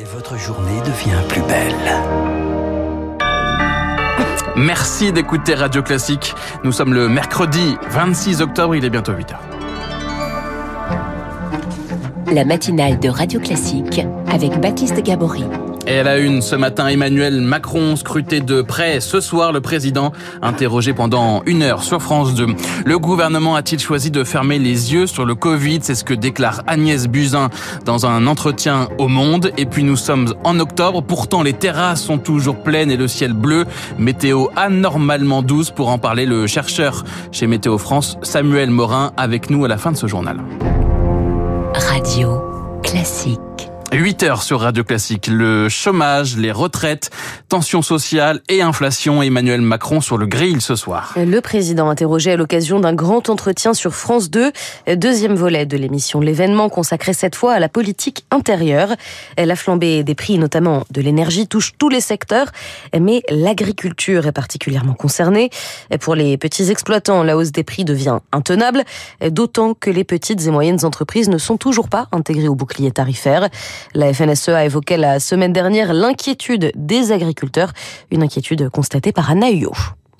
Et votre journée devient plus belle. Merci d'écouter Radio Classique. Nous sommes le mercredi 26 octobre, il est bientôt 8h. La matinale de Radio Classique avec Baptiste Gabory. Et à la une, ce matin, Emmanuel Macron scruté de près. Ce soir, le président interrogé pendant une heure sur France 2. Le gouvernement a-t-il choisi de fermer les yeux sur le Covid? C'est ce que déclare Agnès Buzyn dans un entretien au Monde. Et puis nous sommes en octobre. Pourtant, les terrasses sont toujours pleines et le ciel bleu. Météo anormalement douce. Pour en parler, le chercheur chez Météo France, Samuel Morin, avec nous à la fin de ce journal. Radio Classique. 8 heures sur Radio Classique. Le chômage, les retraites, tensions sociales et inflation. Emmanuel Macron sur le grill ce soir. Le président interrogé à l'occasion d'un grand entretien sur France 2, deuxième volet de l'émission. L'événement consacré cette fois à la politique intérieure. La flambée des prix, notamment de l'énergie, touche tous les secteurs, mais l'agriculture est particulièrement concernée. Pour les petits exploitants, la hausse des prix devient intenable, d'autant que les petites et moyennes entreprises ne sont toujours pas intégrées au bouclier tarifaire. La FNSE a évoqué la semaine dernière l'inquiétude des agriculteurs, une inquiétude constatée par Anna.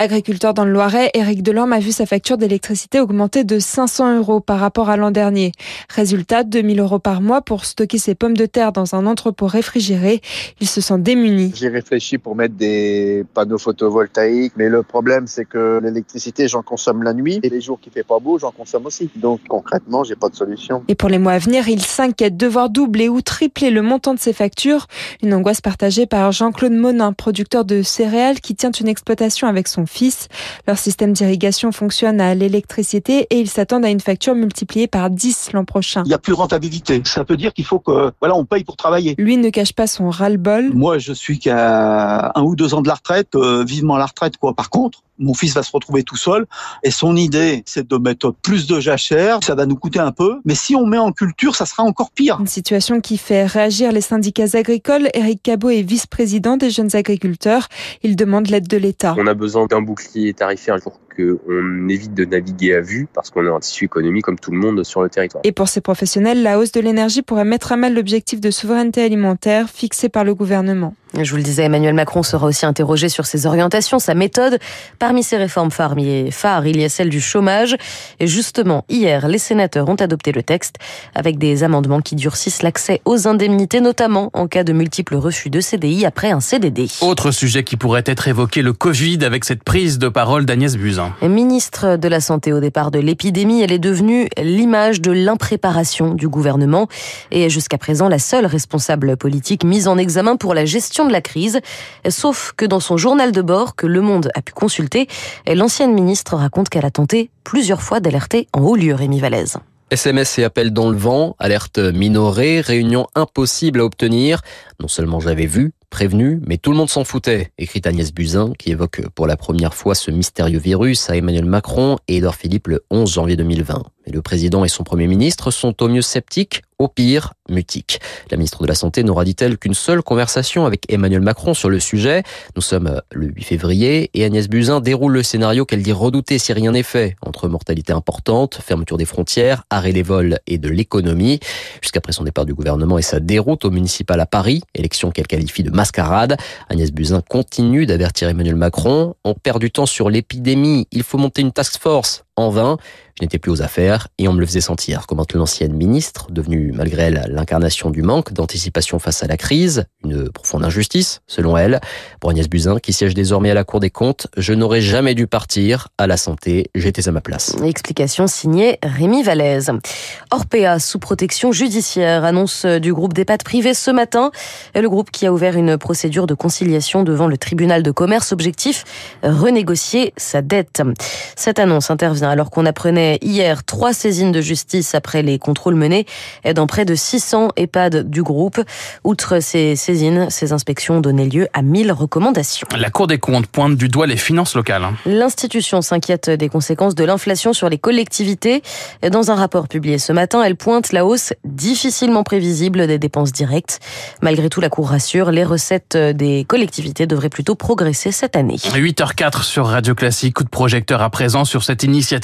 Agriculteur dans le Loiret, Éric Delorme a vu sa facture d'électricité augmenter de 500 euros par rapport à l'an dernier. Résultat, 2000 euros par mois pour stocker ses pommes de terre dans un entrepôt réfrigéré. Il se sent démuni. J'ai réfléchi pour mettre des panneaux photovoltaïques, mais le problème c'est que l'électricité, j'en consomme la nuit et les jours qui fait pas beau, j'en consomme aussi. Donc concrètement, j'ai pas de solution. Et pour les mois à venir, il s'inquiète de voir doubler ou tripler le montant de ses factures. Une angoisse partagée par Jean-Claude Monin, producteur de céréales qui tient une exploitation avec son fils. Leur système d'irrigation fonctionne à l'électricité et ils s'attendent à une facture multipliée par 10 l'an prochain. Il n'y a plus de rentabilité. Ça veut dire qu'il faut que, voilà, on paye pour travailler. Lui ne cache pas son ras-le-bol. Moi, je suis qu'à un ou deux ans de la retraite, euh, vivement la retraite, quoi. Par contre, mon fils va se retrouver tout seul et son idée, c'est de mettre plus de jachères. Ça va nous coûter un peu, mais si on met en culture, ça sera encore pire. Une situation qui fait réagir les syndicats agricoles. Éric Cabot est vice-président des jeunes agriculteurs. Il demande l'aide de l'État. On a besoin d'un bouclier tarifaire pour qu'on évite de naviguer à vue parce qu'on a un tissu économique comme tout le monde sur le territoire. Et pour ces professionnels, la hausse de l'énergie pourrait mettre à mal l'objectif de souveraineté alimentaire fixé par le gouvernement. Je vous le disais, Emmanuel Macron sera aussi interrogé sur ses orientations, sa méthode. Parmi ses réformes phares, il y a celle du chômage. Et justement, hier, les sénateurs ont adopté le texte avec des amendements qui durcissent l'accès aux indemnités, notamment en cas de multiples refus de CDI après un CDD. Autre sujet qui pourrait être évoqué, le Covid, avec cette prise de parole d'Agnès Buzyn. Ministre de la Santé au départ de l'épidémie, elle est devenue l'image de l'impréparation du gouvernement et jusqu'à présent la seule responsable politique mise en examen pour la gestion de la crise. Sauf que dans son journal de bord que Le Monde a pu consulter, l'ancienne ministre raconte qu'elle a tenté plusieurs fois d'alerter en haut lieu Rémi Vallès. SMS et appels dans le vent, alerte minorée, réunion impossible à obtenir. Non seulement j'avais vu, prévenu, mais tout le monde s'en foutait, écrit Agnès Buzyn, qui évoque pour la première fois ce mystérieux virus à Emmanuel Macron et Edouard Philippe le 11 janvier 2020. Mais le président et son premier ministre sont au mieux sceptiques, au pire, mutiques. La ministre de la Santé n'aura, dit-elle, qu'une seule conversation avec Emmanuel Macron sur le sujet. Nous sommes le 8 février et Agnès Buzyn déroule le scénario qu'elle dit redouter si rien n'est fait, entre mortalité importante, fermeture des frontières, arrêt des vols et de l'économie. Jusqu'après son départ du gouvernement et sa déroute au municipal à Paris, élection qu'elle qualifie de mascarade, Agnès Buzyn continue d'avertir Emmanuel Macron. On perd du temps sur l'épidémie, il faut monter une task force en vain. Je n'étais plus aux affaires et on me le faisait sentir, commente l'ancienne ministre, devenue malgré elle l'incarnation du manque d'anticipation face à la crise, une profonde injustice, selon elle. Pour Agnès Buzyn, qui siège désormais à la Cour des comptes, je n'aurais jamais dû partir à la santé, j'étais à ma place. Explication signée Rémi Vallès. Orpea sous protection judiciaire, annonce du groupe d'EHPAD privé ce matin. Le groupe qui a ouvert une procédure de conciliation devant le tribunal de commerce. Objectif, renégocier sa dette. Cette annonce intervient alors qu'on apprenait hier trois saisines de justice après les contrôles menés dans près de 600 EHPAD du groupe. Outre ces saisines, ces inspections donnaient lieu à 1000 recommandations. La Cour des comptes pointe du doigt les finances locales. hein. L'institution s'inquiète des conséquences de l'inflation sur les collectivités. Dans un rapport publié ce matin, elle pointe la hausse difficilement prévisible des dépenses directes. Malgré tout, la Cour rassure, les recettes des collectivités devraient plutôt progresser cette année. 8h04 sur Radio Classique, coup de projecteur à présent sur cette initiative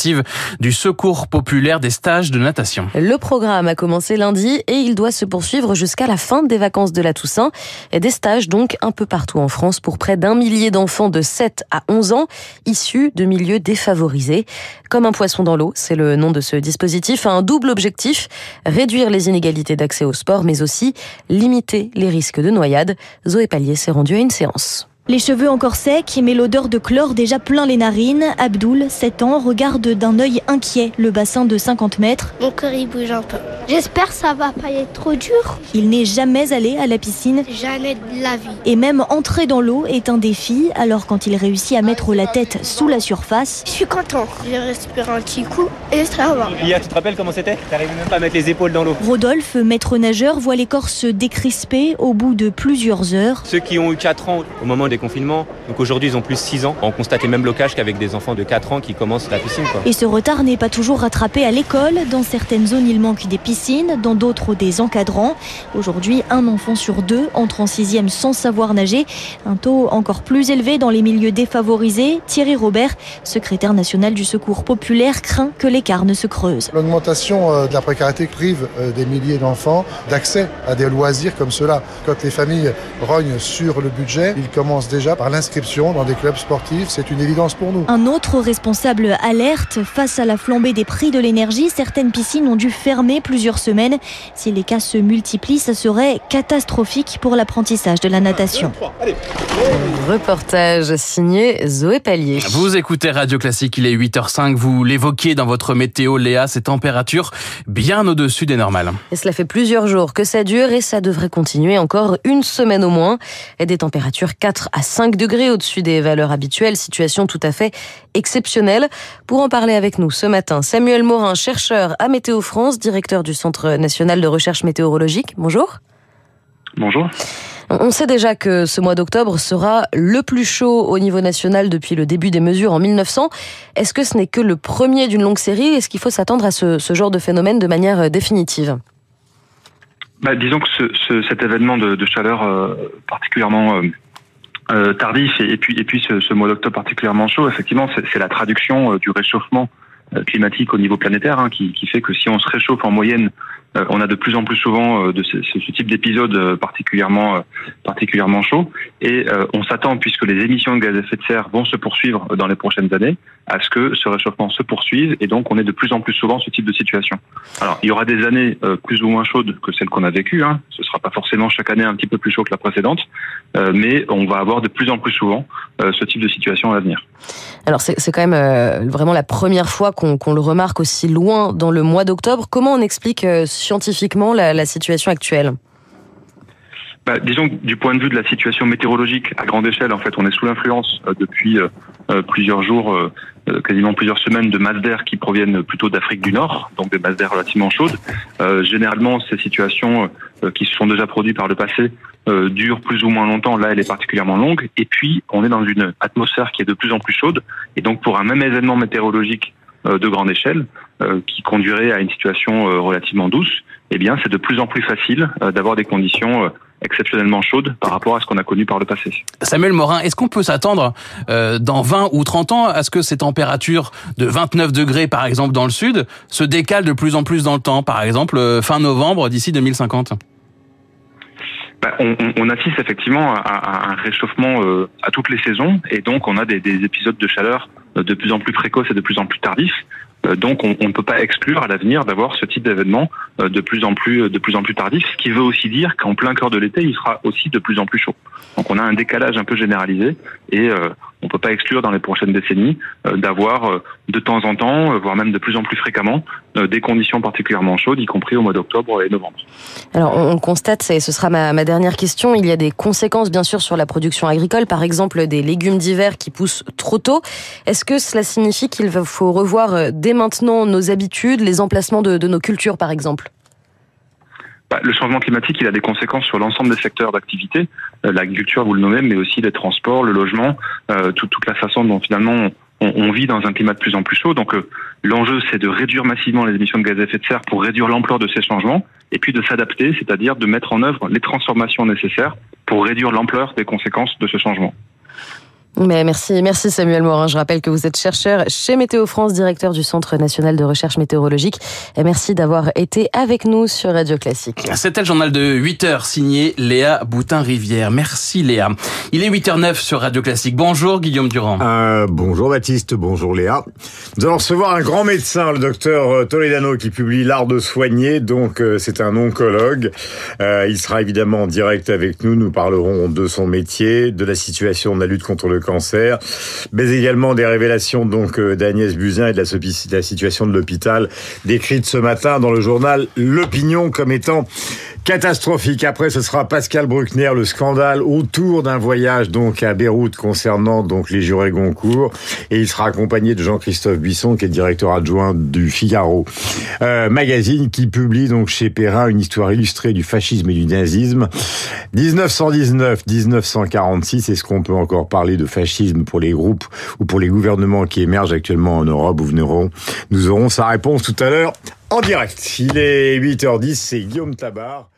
du Secours populaire des stages de natation. Le programme a commencé lundi et il doit se poursuivre jusqu'à la fin des vacances de la Toussaint. Des stages donc un peu partout en France pour près d'un millier d'enfants de 7 à 11 ans issus de milieux défavorisés. Comme un poisson dans l'eau, c'est le nom de ce dispositif, a un double objectif, réduire les inégalités d'accès au sport mais aussi limiter les risques de noyade. Zoé Pallier s'est rendue à une séance. Les cheveux encore secs, mais l'odeur de chlore déjà plein les narines. Abdoul, 7 ans, regarde d'un œil inquiet le bassin de 50 mètres. Mon cœur il bouge un peu. J'espère que ça va pas être trop dur. Il n'est jamais allé à la piscine. Jamais de la vie. Et même entrer dans l'eau est un défi. Alors quand il réussit à mettre la tête sous la surface. Je suis content. J'ai respiré un petit coup et ça va. Lia, tu te rappelles comment c'était? T'arrives même pas à mettre les épaules dans l'eau. Rodolphe, maître nageur, voit l'écorce décrisper au bout de plusieurs heures. Ceux qui ont eu 4 ans au moment des donc aujourd'hui ils ont plus 6 ans. On constate les mêmes blocages qu'avec des enfants de 4 ans qui commencent la piscine. Quoi. Et ce retard n'est pas toujours rattrapé à l'école. Dans certaines zones, il manque des piscines, dans d'autres des encadrants. Aujourd'hui, un enfant sur deux entre en sixième sans savoir nager. Un taux encore plus élevé dans les milieux défavorisés. Thierry Robert, secrétaire national du Secours populaire, craint que l'écart ne se creuse. L'augmentation euh, de la précarité prive euh, des milliers d'enfants d'accès à des loisirs comme cela. Quand les familles rognent sur le budget, ils commencent déjà par l'inscription dans des clubs sportifs. C'est une évidence pour nous. Un autre responsable alerte face à la flambée des prix de l'énergie. Certaines piscines ont dû fermer plusieurs semaines. Si les cas se multiplient, ça serait catastrophique pour l'apprentissage de la natation. Reportage signé Zoé Pallier. Vous écoutez Radio Classique, il est 8h05. Vous l'évoquiez dans votre météo, Léa, ces températures bien au-dessus des normales. Et cela fait plusieurs jours que ça dure et ça devrait continuer encore une semaine au moins. Et des températures 4 à 5 degrés au-dessus des valeurs habituelles, situation tout à fait exceptionnelle. Pour en parler avec nous ce matin, Samuel Morin, chercheur à Météo France, directeur du Centre national de recherche météorologique. Bonjour. Bonjour. On sait déjà que ce mois d'octobre sera le plus chaud au niveau national depuis le début des mesures en 1900. Est-ce que ce n'est que le premier d'une longue série? Est-ce qu'il faut s'attendre à ce, ce, genre de phénomène de manière définitive? Bah, Disons que ce, ce, cet événement de, de chaleur euh, particulièrement euh, euh, tardif et, puis, et puis ce, ce mois d'octobre particulièrement chaud, effectivement, c'est la traduction euh, du réchauffement climatique au niveau planétaire hein, qui, qui, fait que si on se réchauffe en moyenne euh, on a de plus en plus souvent euh, de ce, type d'épisodes euh, particulièrement particulièrement chauds et on s'attend puisque les émissions de gaz à effet de serre vont se poursuivre dans les prochaines années à ce que ce réchauffement se poursuive et donc on est de plus en plus souvent ce type de situation. Alors il y aura des années plus ou moins chaudes que celles qu'on a vécues. Hein. Ce sera pas forcément chaque année un petit peu plus chaud que la précédente, mais on va avoir de plus en plus souvent ce type de situation à l'avenir. Alors c'est quand même vraiment la première fois qu'on qu le remarque aussi loin dans le mois d'octobre. Comment on explique scientifiquement la, situation actuelle bah, disons que du point de vue de la situation météorologique à grande échelle, en fait, on est sous l'influence euh, depuis euh, plusieurs jours, euh, quasiment plusieurs semaines, de masses d'air qui proviennent plutôt d'Afrique du Nord, donc des masses d'air relativement chaudes. généralement, ces situations qui se sont déjà produites par le passé durent plus ou moins longtemps. Là, elle est particulièrement longue. Et puis, on est dans une atmosphère qui est de plus en plus chaude. Et donc, pour un même événement météorologique de grande échelle, qui conduirait à une situation relativement douce, eh bien, c'est de plus en plus facile d'avoir des conditions exceptionnellement chaudes par rapport à ce qu'on a connu par le passé. Samuel Morin, est-ce qu'on peut s'attendre euh, dans 20 ou 30 ans à ce que ces températures de 29 degrés par exemple dans le sud se décalent de plus en plus dans le temps, par exemple fin novembre d'ici 2050 bah, on, on, assiste effectivement à, à un réchauffement euh, à toutes les saisons et donc on a des, des épisodes de chaleur de plus en plus précoces et de plus en plus tardifs. Donc on, ne peut pas exclure à l'avenir d'avoir ce type d'événement de plus en plus de plus en plus tardif, ce qui veut aussi dire qu'en plein cœur de l'été, il sera aussi de plus en plus chaud. Donc on a un décalage un peu généralisé et euh, on peut pas exclure dans les prochaines décennies euh, d'avoir euh, de temps en temps, voire même de plus en plus fréquemment, des conditions particulièrement chaudes, y compris au mois d'octobre et novembre. Alors on constate, et ce sera ma, dernière question, il y a des conséquences bien sûr sur la production agricole, par exemple des légumes d'hiver qui poussent trop tôt. Est-ce que cela signifie qu'il faut revoir dès maintenant nos habitudes, les emplacements de nos cultures par exemple? Le changement climatique, il a des conséquences sur l'ensemble des secteurs d'activité, euh, l'agriculture, vous le nommez, mais aussi les transports, le logement, euh, tout, toute la façon dont finalement on, on, vit dans un climat de plus en plus chaud. Donc euh, l'enjeu, c'est de réduire massivement les émissions de gaz à effet de serre pour réduire l'ampleur de ces changements, et puis de s'adapter, c'est-à-dire de mettre en œuvre les transformations nécessaires pour réduire l'ampleur des conséquences de ce changement. Mais merci, merci Samuel Morin. Je rappelle que vous êtes chercheur chez Météo France, directeur du Centre national de recherche météorologique. Et merci d'avoir été avec nous sur Radio Classique. C'était le journal de 8 heures signé Léa Boutin-Rivière. Merci Léa. Il est 8h09 sur Radio Classique. Bonjour Guillaume Durand. Euh, bonjour Baptiste, bonjour Léa. Nous allons recevoir un grand médecin, le docteur euh, Toledano, qui publie L'art de soigner. Donc euh, c'est un oncologue. Euh, il sera évidemment en direct avec nous. Nous parlerons de son métier, de la situation de la lutte contre le cancer, mais également des révélations donc euh, d'Agnès Buzyn et de la, situation de l'hôpital décrite ce matin dans le journal L'Opinion comme étant catastrophique. Après, ce sera Pascal Bruckner, le scandale autour d'un voyage donc à Beyrouth concernant donc les jurés Goncourt, et il sera accompagné de Jean-Christophe Buisson, qui est directeur adjoint du Figaro euh, magazine, qui publie donc chez Perrin une histoire illustrée du fascisme et du nazisme. 1919-1946, est-ce qu'on peut encore parler de fascisme pour les groupes ou pour les gouvernements qui émergent actuellement en Europe? Nous verrons, nous aurons sa réponse tout à l'heure en direct. Il est 8h10, c'est Guillaume Tabar.